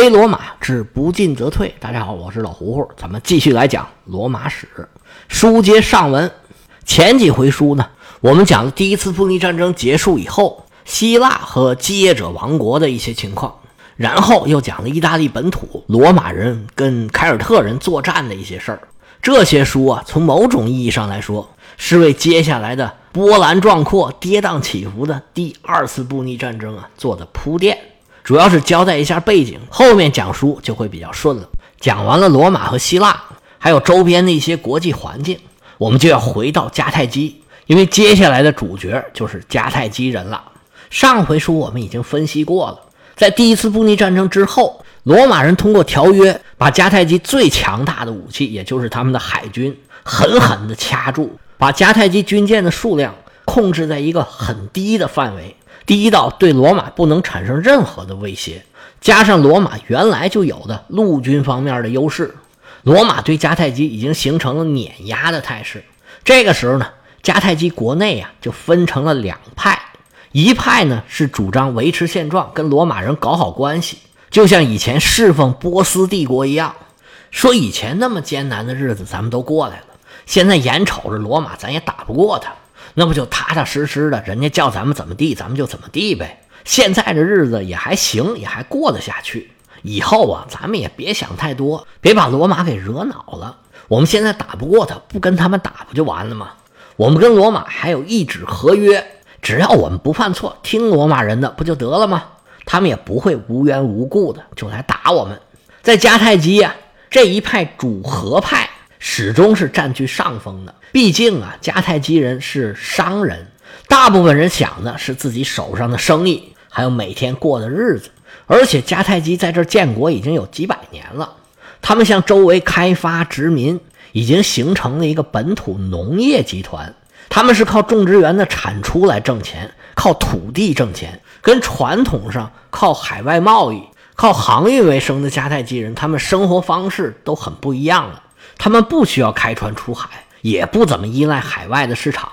非罗马之不进则退。大家好，我是老胡胡，咱们继续来讲罗马史。书接上文，前几回书呢，我们讲了第一次布匿战争结束以后，希腊和基业者王国的一些情况，然后又讲了意大利本土罗马人跟凯尔特人作战的一些事儿。这些书啊，从某种意义上来说，是为接下来的波澜壮阔、跌宕起伏的第二次布匿战争啊做的铺垫。主要是交代一下背景，后面讲书就会比较顺了。讲完了罗马和希腊，还有周边的一些国际环境，我们就要回到迦太基，因为接下来的主角就是迦太基人了。上回书我们已经分析过了，在第一次布匿战争之后，罗马人通过条约把迦太基最强大的武器，也就是他们的海军，狠狠地掐住，把迦太基军舰的数量控制在一个很低的范围。第一道对罗马不能产生任何的威胁，加上罗马原来就有的陆军方面的优势，罗马对迦太基已经形成了碾压的态势。这个时候呢，迦太基国内啊就分成了两派，一派呢是主张维持现状，跟罗马人搞好关系，就像以前侍奉波斯帝国一样，说以前那么艰难的日子咱们都过来了，现在眼瞅着罗马咱也打不过他。那不就踏踏实实的，人家叫咱们怎么地，咱们就怎么地呗。现在这日子也还行，也还过得下去。以后啊，咱们也别想太多，别把罗马给惹恼了。我们现在打不过他，不跟他们打不就完了吗？我们跟罗马还有一纸合约，只要我们不犯错，听罗马人的不就得了吗？他们也不会无缘无故的就来打我们。在迦太基呀，这一派主和派始终是占据上风的。毕竟啊，迦太基人是商人，大部分人想的是自己手上的生意，还有每天过的日子。而且迦太基在这建国已经有几百年了，他们向周围开发殖民，已经形成了一个本土农业集团。他们是靠种植园的产出来挣钱，靠土地挣钱，跟传统上靠海外贸易、靠航运为生的迦太基人，他们生活方式都很不一样了。他们不需要开船出海。也不怎么依赖海外的市场，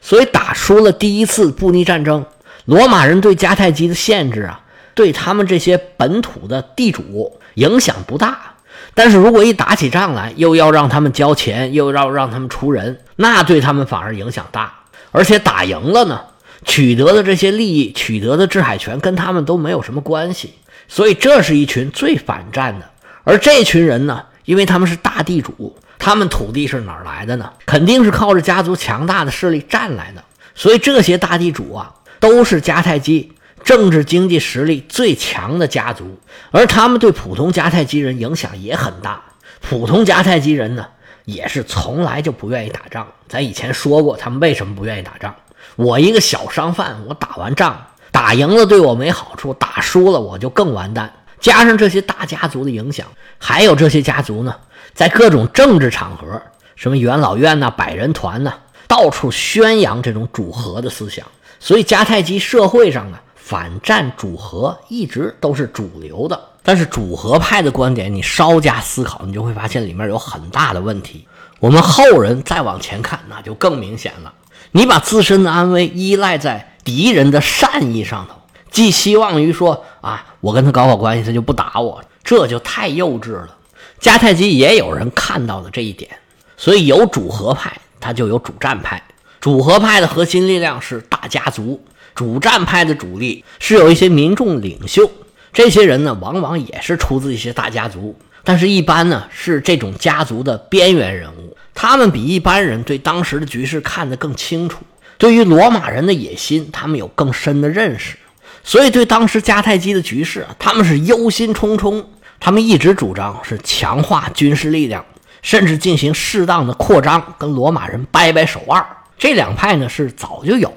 所以打输了第一次布匿战争，罗马人对迦太基的限制啊，对他们这些本土的地主影响不大。但是如果一打起仗来，又要让他们交钱，又要让他们出人，那对他们反而影响大。而且打赢了呢，取得的这些利益，取得的制海权跟他们都没有什么关系。所以这是一群最反战的。而这群人呢，因为他们是大地主。他们土地是哪儿来的呢？肯定是靠着家族强大的势力占来的。所以这些大地主啊，都是迦太基政治经济实力最强的家族，而他们对普通迦太基人影响也很大。普通迦太基人呢，也是从来就不愿意打仗。咱以前说过，他们为什么不愿意打仗？我一个小商贩，我打完仗，打赢了对我没好处，打输了我就更完蛋。加上这些大家族的影响，还有这些家族呢。在各种政治场合，什么元老院呐、百人团呐，到处宣扬这种主和的思想。所以迦太基社会上啊，反战主和一直都是主流的。但是主和派的观点，你稍加思考，你就会发现里面有很大的问题。我们后人再往前看，那就更明显了。你把自身的安危依赖在敌人的善意上头，寄希望于说啊，我跟他搞好关系，他就不打我，这就太幼稚了。迦太基也有人看到了这一点，所以有主和派，他就有主战派。主和派的核心力量是大家族，主战派的主力是有一些民众领袖。这些人呢，往往也是出自一些大家族，但是一般呢是这种家族的边缘人物。他们比一般人对当时的局势看得更清楚，对于罗马人的野心，他们有更深的认识，所以对当时迦太基的局势，他们是忧心忡忡。他们一直主张是强化军事力量，甚至进行适当的扩张，跟罗马人掰掰手腕。这两派呢是早就有，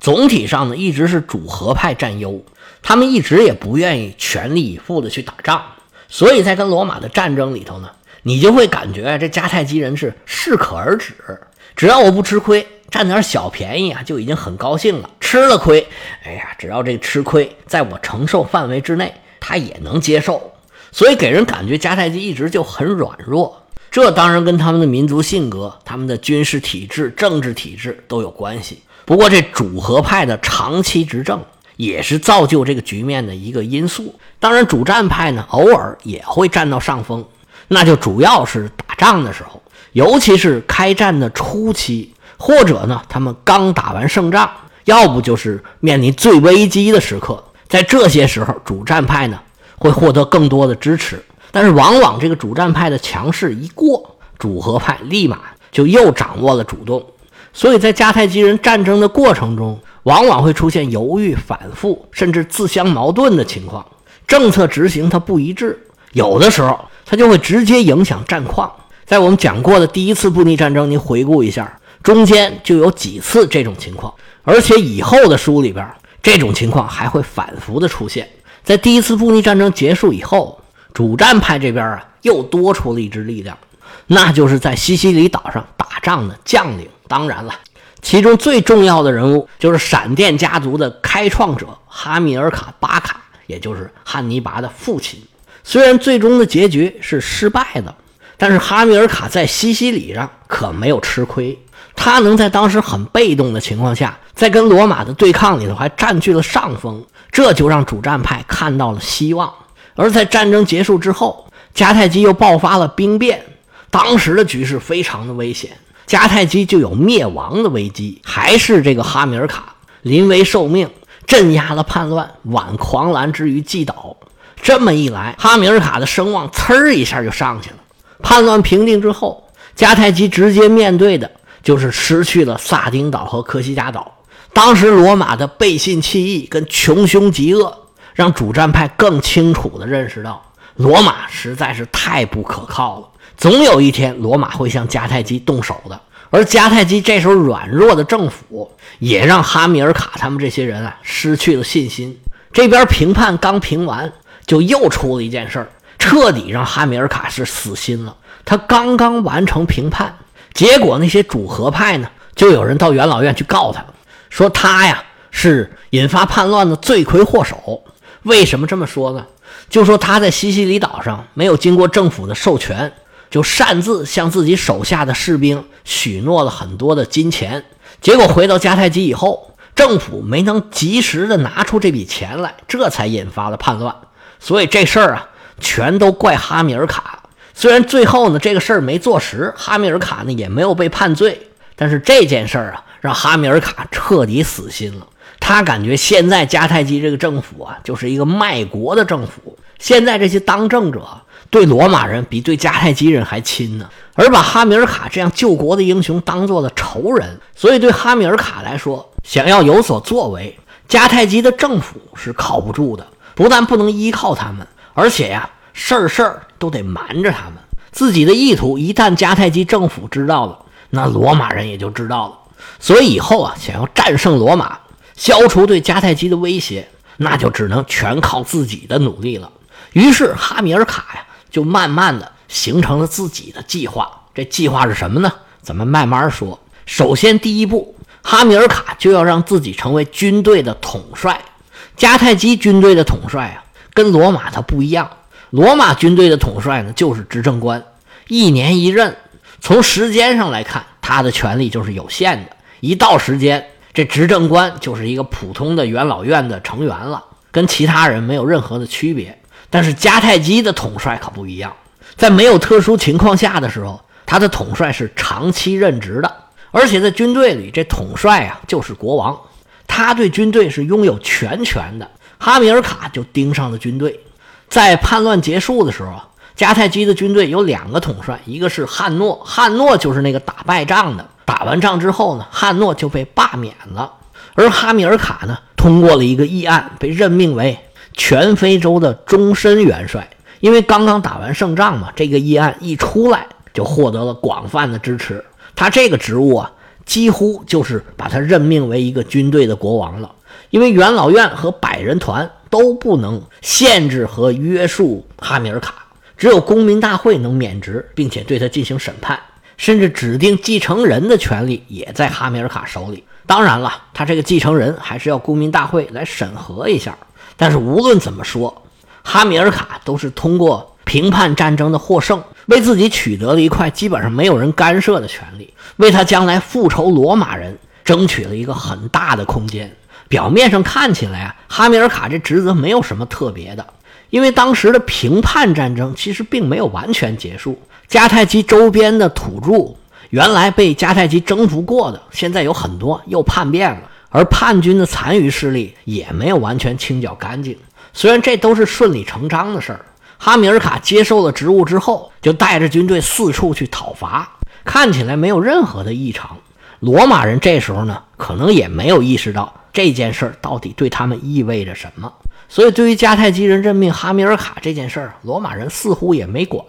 总体上呢一直是主和派占优。他们一直也不愿意全力以赴的去打仗，所以在跟罗马的战争里头呢，你就会感觉这迦太基人是适可而止，只要我不吃亏，占点小便宜啊，就已经很高兴了。吃了亏，哎呀，只要这吃亏在我承受范围之内，他也能接受。所以给人感觉迦太基一直就很软弱，这当然跟他们的民族性格、他们的军事体制、政治体制都有关系。不过这主和派的长期执政也是造就这个局面的一个因素。当然，主战派呢，偶尔也会占到上风，那就主要是打仗的时候，尤其是开战的初期，或者呢，他们刚打完胜仗，要不就是面临最危机的时刻。在这些时候，主战派呢会获得更多的支持，但是往往这个主战派的强势一过，主和派立马就又掌握了主动。所以在迦太基人战争的过程中，往往会出现犹豫、反复，甚至自相矛盾的情况。政策执行它不一致，有的时候它就会直接影响战况。在我们讲过的第一次布匿战争，您回顾一下，中间就有几次这种情况，而且以后的书里边，这种情况还会反复的出现。在第一次布匿战争结束以后，主战派这边啊，又多出了一支力量，那就是在西西里岛上打仗的将领。当然了，其中最重要的人物就是闪电家族的开创者哈米尔卡·巴卡，也就是汉尼拔的父亲。虽然最终的结局是失败的，但是哈米尔卡在西西里上可没有吃亏。他能在当时很被动的情况下，在跟罗马的对抗里头还占据了上风，这就让主战派看到了希望。而在战争结束之后，迦太基又爆发了兵变，当时的局势非常的危险。迦太基就有灭亡的危机，还是这个哈米尔卡临危受命，镇压了叛乱，挽狂澜之余击倒。这么一来，哈米尔卡的声望呲儿一下就上去了。叛乱平定之后，迦太基直接面对的就是失去了萨丁岛和科西嘉岛。当时罗马的背信弃义跟穷凶极恶，让主战派更清楚地认识到，罗马实在是太不可靠了。总有一天，罗马会向迦太基动手的。而迦太基这时候软弱的政府，也让哈米尔卡他们这些人啊失去了信心。这边评判刚评完，就又出了一件事儿，彻底让哈米尔卡是死心了。他刚刚完成评判，结果那些主和派呢，就有人到元老院去告他，说他呀是引发叛乱的罪魁祸首。为什么这么说呢？就说他在西西里岛上没有经过政府的授权。就擅自向自己手下的士兵许诺了很多的金钱，结果回到迦太基以后，政府没能及时的拿出这笔钱来，这才引发了叛乱。所以这事儿啊，全都怪哈米尔卡。虽然最后呢，这个事儿没做实，哈米尔卡呢也没有被判罪，但是这件事儿啊，让哈米尔卡彻底死心了。他感觉现在迦太基这个政府啊，就是一个卖国的政府。现在这些当政者。对罗马人比对迦太基人还亲呢，而把哈米尔卡这样救国的英雄当做了仇人，所以对哈米尔卡来说，想要有所作为，迦太基的政府是靠不住的。不但不能依靠他们，而且呀，事儿事儿都得瞒着他们。自己的意图一旦迦太基政府知道了，那罗马人也就知道了。所以以后啊，想要战胜罗马，消除对迦太基的威胁，那就只能全靠自己的努力了。于是哈米尔卡呀。就慢慢的形成了自己的计划。这计划是什么呢？咱们慢慢说。首先，第一步，哈米尔卡就要让自己成为军队的统帅。迦太基军队的统帅啊，跟罗马它不一样。罗马军队的统帅呢，就是执政官，一年一任。从时间上来看，他的权力就是有限的。一到时间，这执政官就是一个普通的元老院的成员了，跟其他人没有任何的区别。但是迦太基的统帅可不一样，在没有特殊情况下的时候，他的统帅是长期任职的，而且在军队里，这统帅啊就是国王，他对军队是拥有全权的。哈米尔卡就盯上了军队，在叛乱结束的时候，迦太基的军队有两个统帅，一个是汉诺，汉诺就是那个打败仗的，打完仗之后呢，汉诺就被罢免了，而哈米尔卡呢，通过了一个议案，被任命为。全非洲的终身元帅，因为刚刚打完胜仗嘛，这个议案一出来就获得了广泛的支持。他这个职务啊，几乎就是把他任命为一个军队的国王了。因为元老院和百人团都不能限制和约束哈米尔卡，只有公民大会能免职，并且对他进行审判，甚至指定继承人的权利也在哈米尔卡手里。当然了，他这个继承人还是要公民大会来审核一下。但是无论怎么说，哈米尔卡都是通过评判战争的获胜，为自己取得了一块基本上没有人干涉的权利，为他将来复仇罗马人争取了一个很大的空间。表面上看起来啊，哈米尔卡这职责没有什么特别的，因为当时的平叛战争其实并没有完全结束。迦太基周边的土著原来被迦太基征服过的，现在有很多又叛变了，而叛军的残余势力也没有完全清剿干净。虽然这都是顺理成章的事儿，哈米尔卡接受了职务之后，就带着军队四处去讨伐，看起来没有任何的异常。罗马人这时候呢，可能也没有意识到这件事儿到底对他们意味着什么，所以对于迦太基人任命哈米尔卡这件事儿，罗马人似乎也没管。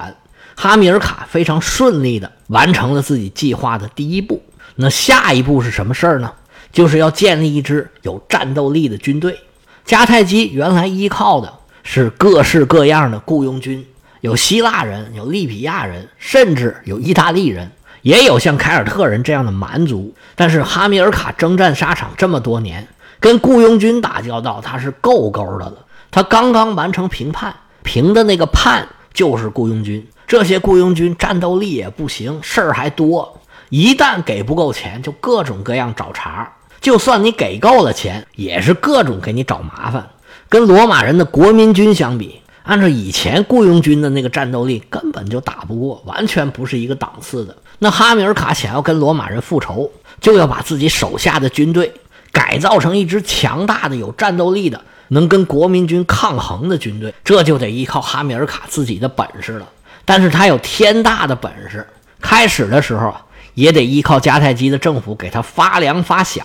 哈米尔卡非常顺利地完成了自己计划的第一步。那下一步是什么事儿呢？就是要建立一支有战斗力的军队。迦太基原来依靠的是各式各样的雇佣军，有希腊人，有利比亚人，甚至有意大利人，也有像凯尔特人这样的蛮族。但是哈米尔卡征战沙场这么多年，跟雇佣军打交道，他是够够的了。他刚刚完成平叛，平的那个叛就是雇佣军。这些雇佣军战斗力也不行，事儿还多。一旦给不够钱，就各种各样找茬。就算你给够了钱，也是各种给你找麻烦。跟罗马人的国民军相比，按照以前雇佣军的那个战斗力，根本就打不过，完全不是一个档次的。那哈米尔卡想要跟罗马人复仇，就要把自己手下的军队改造成一支强大的、有战斗力的、能跟国民军抗衡的军队。这就得依靠哈米尔卡自己的本事了。但是他有天大的本事，开始的时候，也得依靠迦太基的政府给他发粮发饷。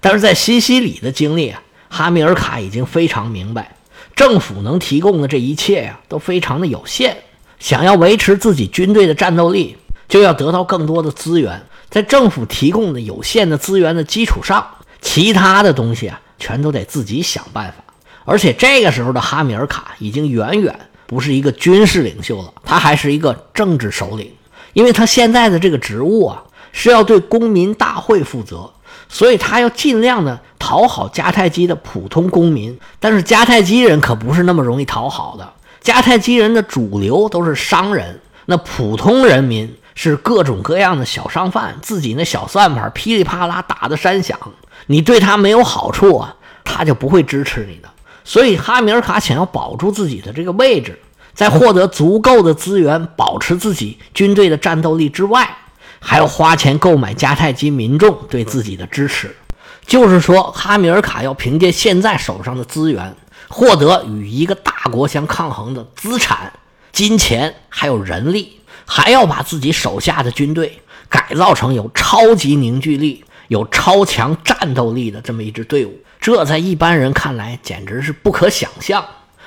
但是在西西里的经历，哈米尔卡已经非常明白，政府能提供的这一切呀，都非常的有限。想要维持自己军队的战斗力，就要得到更多的资源。在政府提供的有限的资源的基础上，其他的东西啊，全都得自己想办法。而且这个时候的哈米尔卡已经远远。不是一个军事领袖了，他还是一个政治首领，因为他现在的这个职务啊是要对公民大会负责，所以他要尽量的讨好迦太基的普通公民。但是迦太基人可不是那么容易讨好的，迦太基人的主流都是商人，那普通人民是各种各样的小商贩，自己那小算盘噼里啪啦打的山响，你对他没有好处啊，他就不会支持你的。所以，哈米尔卡想要保住自己的这个位置，在获得足够的资源、保持自己军队的战斗力之外，还要花钱购买迦太基民众对自己的支持。就是说，哈米尔卡要凭借现在手上的资源，获得与一个大国相抗衡的资产、金钱，还有人力，还要把自己手下的军队改造成有超级凝聚力、有超强战斗力的这么一支队伍。这在一般人看来简直是不可想象，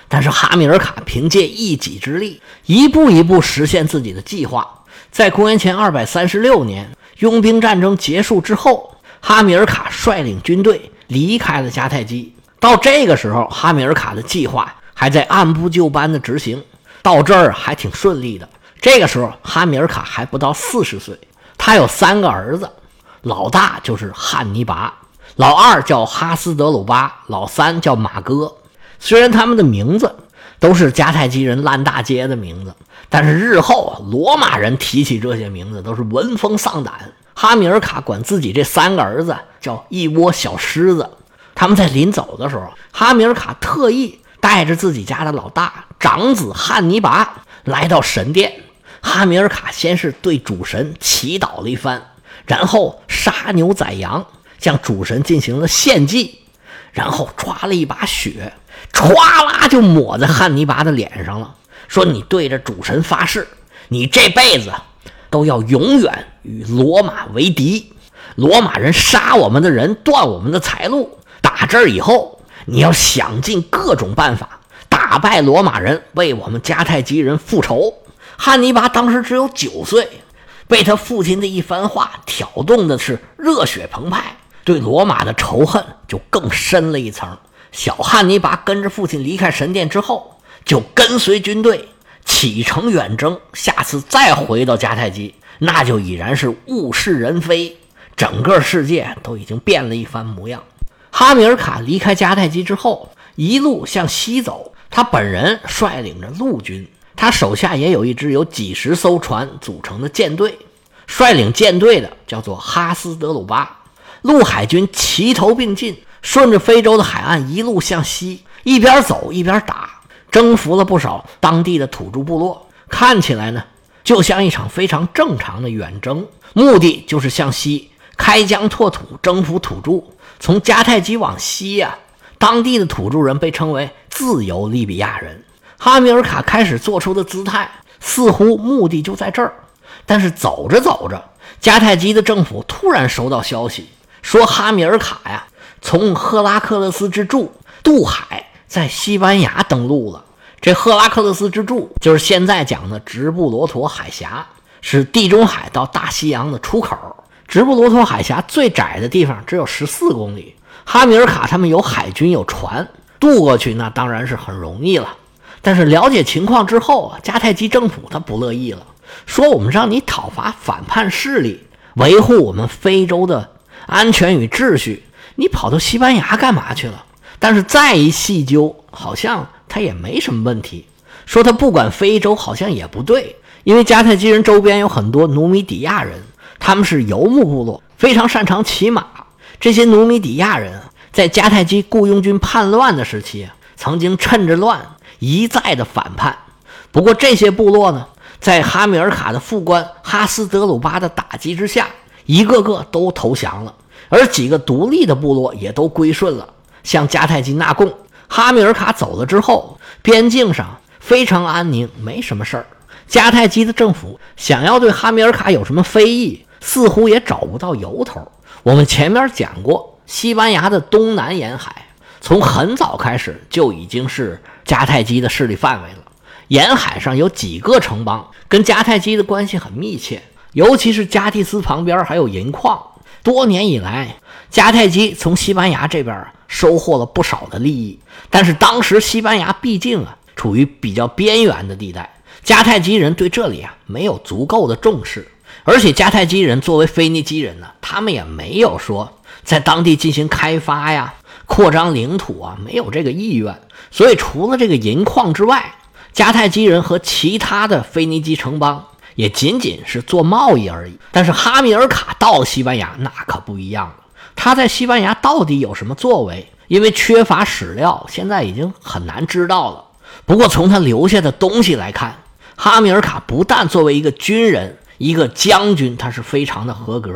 但是哈米尔卡凭借一己之力，一步一步实现自己的计划。在公元前二百三十六年，佣兵战争结束之后，哈米尔卡率领军队离开了迦太基。到这个时候，哈米尔卡的计划还在按部就班的执行，到这儿还挺顺利的。这个时候，哈米尔卡还不到四十岁，他有三个儿子，老大就是汉尼拔。老二叫哈斯德鲁巴，老三叫马哥。虽然他们的名字都是迦太基人烂大街的名字，但是日后罗马人提起这些名字都是闻风丧胆。哈米尔卡管自己这三个儿子叫一窝小狮子。他们在临走的时候，哈米尔卡特意带着自己家的老大长子汉尼拔来到神殿。哈米尔卡先是对主神祈祷了一番，然后杀牛宰羊。向主神进行了献祭，然后抓了一把血，歘啦就抹在汉尼拔的脸上了。说：“你对着主神发誓，你这辈子都要永远与罗马为敌。罗马人杀我们的人，断我们的财路。打这儿以后，你要想尽各种办法打败罗马人，为我们迦太基人复仇。”汉尼拔当时只有九岁，被他父亲的一番话挑动的是热血澎湃。对罗马的仇恨就更深了一层。小汉尼拔跟着父亲离开神殿之后，就跟随军队启程远征。下次再回到迦太基，那就已然是物是人非，整个世界都已经变了一番模样。哈米尔卡离开迦太基之后，一路向西走，他本人率领着陆军，他手下也有一支由几十艘船组成的舰队，率领舰队的叫做哈斯德鲁巴。陆海军齐头并进，顺着非洲的海岸一路向西，一边走一边打，征服了不少当地的土著部落。看起来呢，就像一场非常正常的远征，目的就是向西开疆拓土，征服土著。从迦太基往西呀，当地的土著人被称为自由利比亚人。哈米尔卡开始做出的姿态，似乎目的就在这儿。但是走着走着，迦太基的政府突然收到消息，说哈米尔卡呀，从赫拉克勒斯之柱渡海，在西班牙登陆了。这赫拉克勒斯之柱就是现在讲的直布罗陀海峡，是地中海到大西洋的出口。直布罗陀海峡最窄的地方只有十四公里。哈米尔卡他们有海军有船渡过去，那当然是很容易了。但是了解情况之后啊，迦太基政府他不乐意了。说我们让你讨伐反叛势力，维护我们非洲的安全与秩序，你跑到西班牙干嘛去了？但是再一细究，好像他也没什么问题。说他不管非洲，好像也不对，因为迦太基人周边有很多努米底亚人，他们是游牧部落，非常擅长骑马。这些努米底亚人在迦太基雇佣军叛乱的时期，曾经趁着乱一再的反叛。不过这些部落呢？在哈米尔卡的副官哈斯德鲁巴的打击之下，一个个都投降了，而几个独立的部落也都归顺了，向迦太基纳贡。哈米尔卡走了之后，边境上非常安宁，没什么事儿。迦太基的政府想要对哈米尔卡有什么非议，似乎也找不到由头。我们前面讲过，西班牙的东南沿海从很早开始就已经是迦太基的势力范围了。沿海上有几个城邦跟迦太基的关系很密切，尤其是加蒂斯旁边还有银矿。多年以来，迦太基从西班牙这边收获了不少的利益。但是当时西班牙毕竟啊处于比较边缘的地带，迦太基人对这里啊没有足够的重视。而且迦太基人作为腓尼基人呢，他们也没有说在当地进行开发呀、扩张领土啊，没有这个意愿。所以除了这个银矿之外，迦太基人和其他的腓尼基城邦也仅仅是做贸易而已，但是哈米尔卡到了西班牙那可不一样了。他在西班牙到底有什么作为？因为缺乏史料，现在已经很难知道了。不过从他留下的东西来看，哈米尔卡不但作为一个军人、一个将军，他是非常的合格；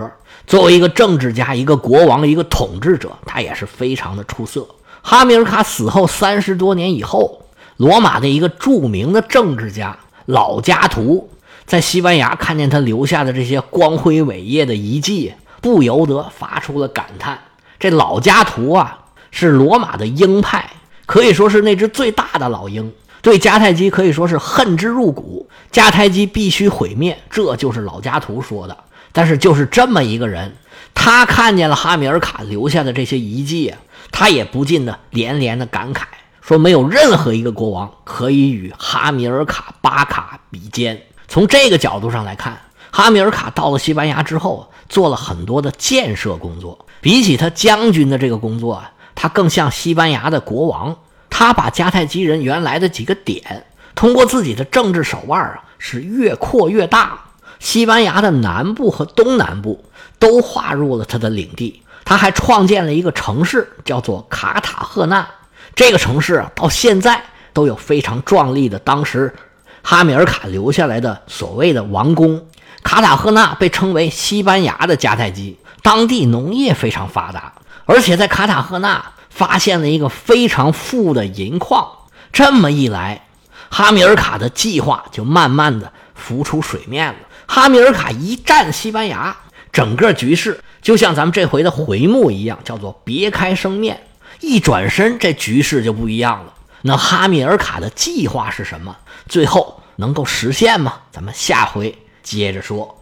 作为一个政治家、一个国王、一个统治者，他也是非常的出色。哈米尔卡死后三十多年以后。罗马的一个著名的政治家老加图，在西班牙看见他留下的这些光辉伟业的遗迹，不由得发出了感叹：这老加图啊，是罗马的鹰派，可以说是那只最大的老鹰，对迦太基可以说是恨之入骨，迦太基必须毁灭，这就是老加图说的。但是就是这么一个人，他看见了哈米尔卡留下的这些遗迹，他也不禁的连连的感慨。说没有任何一个国王可以与哈米尔卡巴卡比肩。从这个角度上来看，哈米尔卡到了西班牙之后，做了很多的建设工作。比起他将军的这个工作啊，他更像西班牙的国王。他把迦太基人原来的几个点，通过自己的政治手腕啊，是越扩越大。西班牙的南部和东南部都划入了他的领地。他还创建了一个城市，叫做卡塔赫纳。这个城市啊，到现在都有非常壮丽的当时哈米尔卡留下来的所谓的王宫。卡塔赫纳被称为西班牙的迦太基，当地农业非常发达，而且在卡塔赫纳发现了一个非常富的银矿。这么一来，哈米尔卡的计划就慢慢的浮出水面了。哈米尔卡一战西班牙，整个局势就像咱们这回的回目一样，叫做别开生面。一转身，这局势就不一样了。那哈米尔卡的计划是什么？最后能够实现吗？咱们下回接着说。